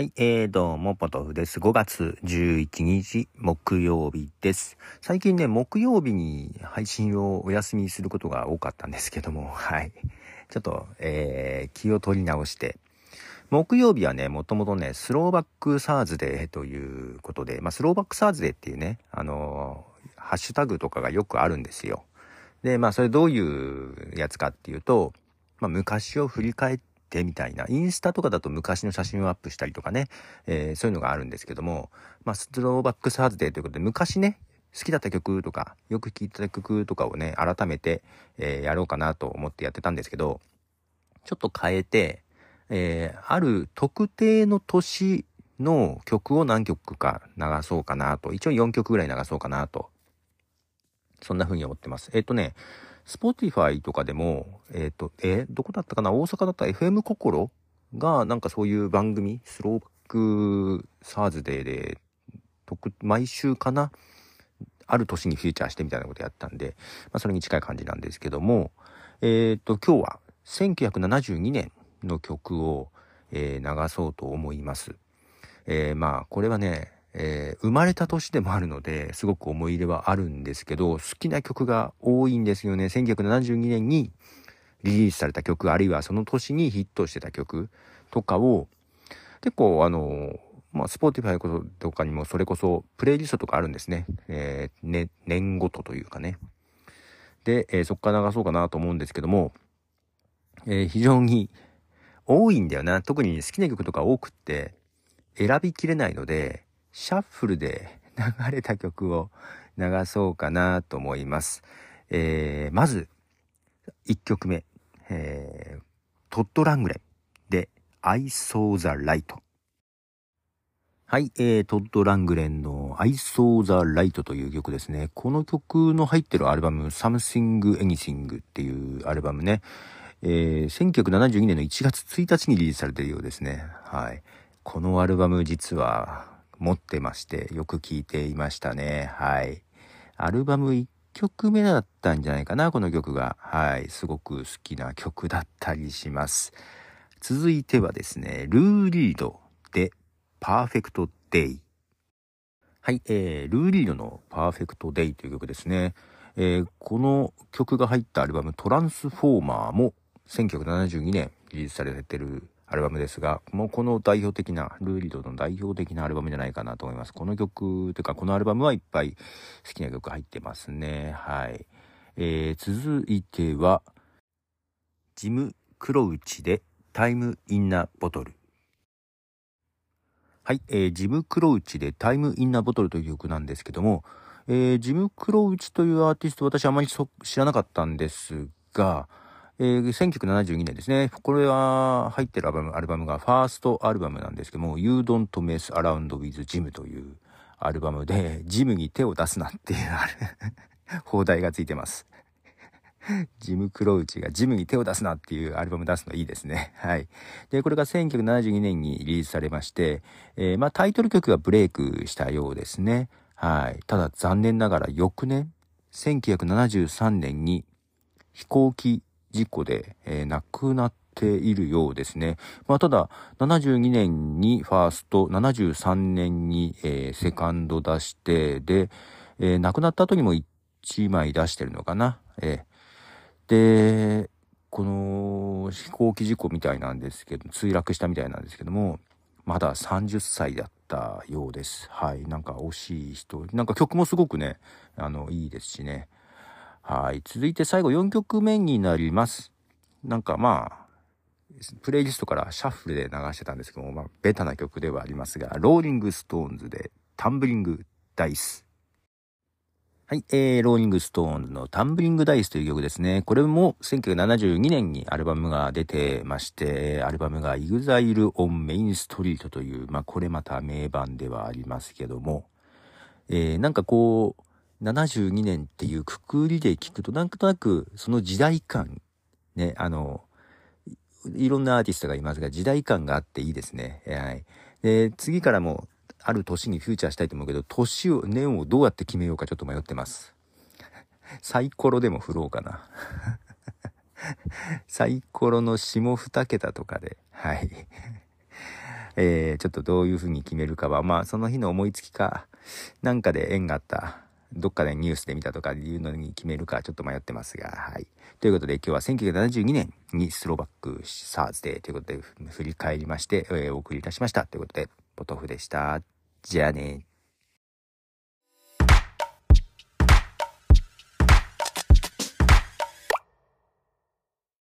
はい、えー、どうも、ポトフです。5月11日、木曜日です。最近ね、木曜日に配信をお休みすることが多かったんですけども、はい。ちょっと、えー、気を取り直して、木曜日はね、もともとね、スローバックサーズデーということで、まあ、スローバックサーズデーっていうね、あのーハッシュタグとかがよくあるんですよ。で、まあ、それどういうやつかっていうと、まあ、昔を振り返ってみたいな、インスタとかだと昔の写真をアップしたりとかね、えーそういうのがあるんですけども、まあ、スローバックサーズデーということで、昔ね、好きだった曲とか、よく聴いた曲とかをね、改めて、えーやろうかなと思ってやってたんですけど、ちょっと変えて、えーある特定の年の曲を何曲か流そうかなと、一応4曲ぐらい流そうかなと、そんな風に思ってます。えっ、とね、Spotify とかでも、えっ、と、えーどこだったかな？大阪だった？FM 心が、なんかそういう番組、スローバックサーズデーで、毎週かな？ある年にフィーチャーしてみたいなことやったんで、まあそれに近い感じなんですけども、えっ、と、今日は1972年の曲を、えー流そうと思います。えーまあ、これはね、えー生まれた年でもあるので、すごく思い入れはあるんですけど、好きな曲が多いんですよね。1972年にリリースされた曲、あるいはその年にヒットしてた曲とかを、結構あの、まあ、 Spotify とかにもそれこそプレイリストとかあるんですね。えーね、年ごとというかね。で、えーそこから流そうかなと思うんですけども、えー非常に多いんだよな。特に好きな曲とか多くって、選びきれないので、シャッフルで流れた曲を流そうかなと思います。えーまず、1曲目、えートッド・ラングレンで I Saw the Light。はい、えー、トッド・ラングレンの I Saw the Light という曲ですね。この曲の入ってるアルバム Something Anything っていうアルバムね、えー1972年の1月1日にリリースされているようですね。はい。このアルバム実は持ってまして、よく聴いていましたね。はい。アルバム1曲目だったんじゃないかな、この曲が。はい。すごく好きな曲だったりします。続いてはですね、ルー・リードでパーフェクト・デイ。はい、えー、ルー・リードのパーフェクト・デイという曲ですね。えーこの曲が入ったアルバムトランスフォーマーも1972年リリースされてるアルバムですが、もうこの代表的な、ルーリードの代表的なアルバムじゃないかなと思います。この曲、というかこのアルバムはいっぱい好きな曲入ってますね。はい。えー続いては、ジム・クロウチでタイム・インナ・ボトル。はい、えージム・クロウチでタイム・インナ・ボトルという曲なんですけども、えージム・クロウチというアーティスト私あまり知らなかったんですが、えー1972年ですね。これは入ってるアルバムアルバムがファーストアルバムなんですけども、You Don't Mess Around with Jim というアルバムで、ジムに手を出すなっていうあれ 放題がついてます。ジム・クロウチがジムに手を出すなっていうアルバム出すのいいですね。はい。で、これが1972年にリリースされまして、えーまあタイトル曲がブレイクしたようですね。はい。ただ残念ながら翌年、1973年に飛行機事故で、えー亡くなっているようですね。まあただ、72年にファースト、73年に、えーセカンド出して、で、えー亡くなった後にも1枚出してるのかな。えーで、この飛行機事故みたいなんですけど、墜落したみたいなんですけども、まだ30歳だったようです。はい。なんか惜しい人。なんか曲もすごくね、あの、いいですしね。はい。続いて最後4曲目になります。なんかまあ、プレイリストからシャッフルで流してたんですけども、まあ、ベタな曲ではありますが、ローリングストーンズでタンブリングダイス。はい、えー、ローリングストーンズのタンブリングダイスという曲ですね。これも1972年にアルバムが出てまして、アルバムが EXILE on Main Street という、まあこれまた名盤ではありますけども、えー、なんかこう、72年っていうくくりで聞くと、なんとなくその時代感、ね、あの、いろんなアーティストがいますが、時代感があっていいですね。はい。で、次からも、ある年にフューチャーしたいと思うけど、年を、年をどうやって決めようかちょっと迷ってます。サイコロでも振ろうかな。サイコロの下二桁とかで、はい。えー、ちょっとどういう風に決めるかは、まあその日の思いつきか、なんかで縁があった、どっかでニュースで見たとかいうのに決めるかちょっと迷ってますが、はい。ということで今日は1972年にスローバックサーズデーということで振り返りまして、えー、お送りいたしました。ということで、ポトフでした。じゃあね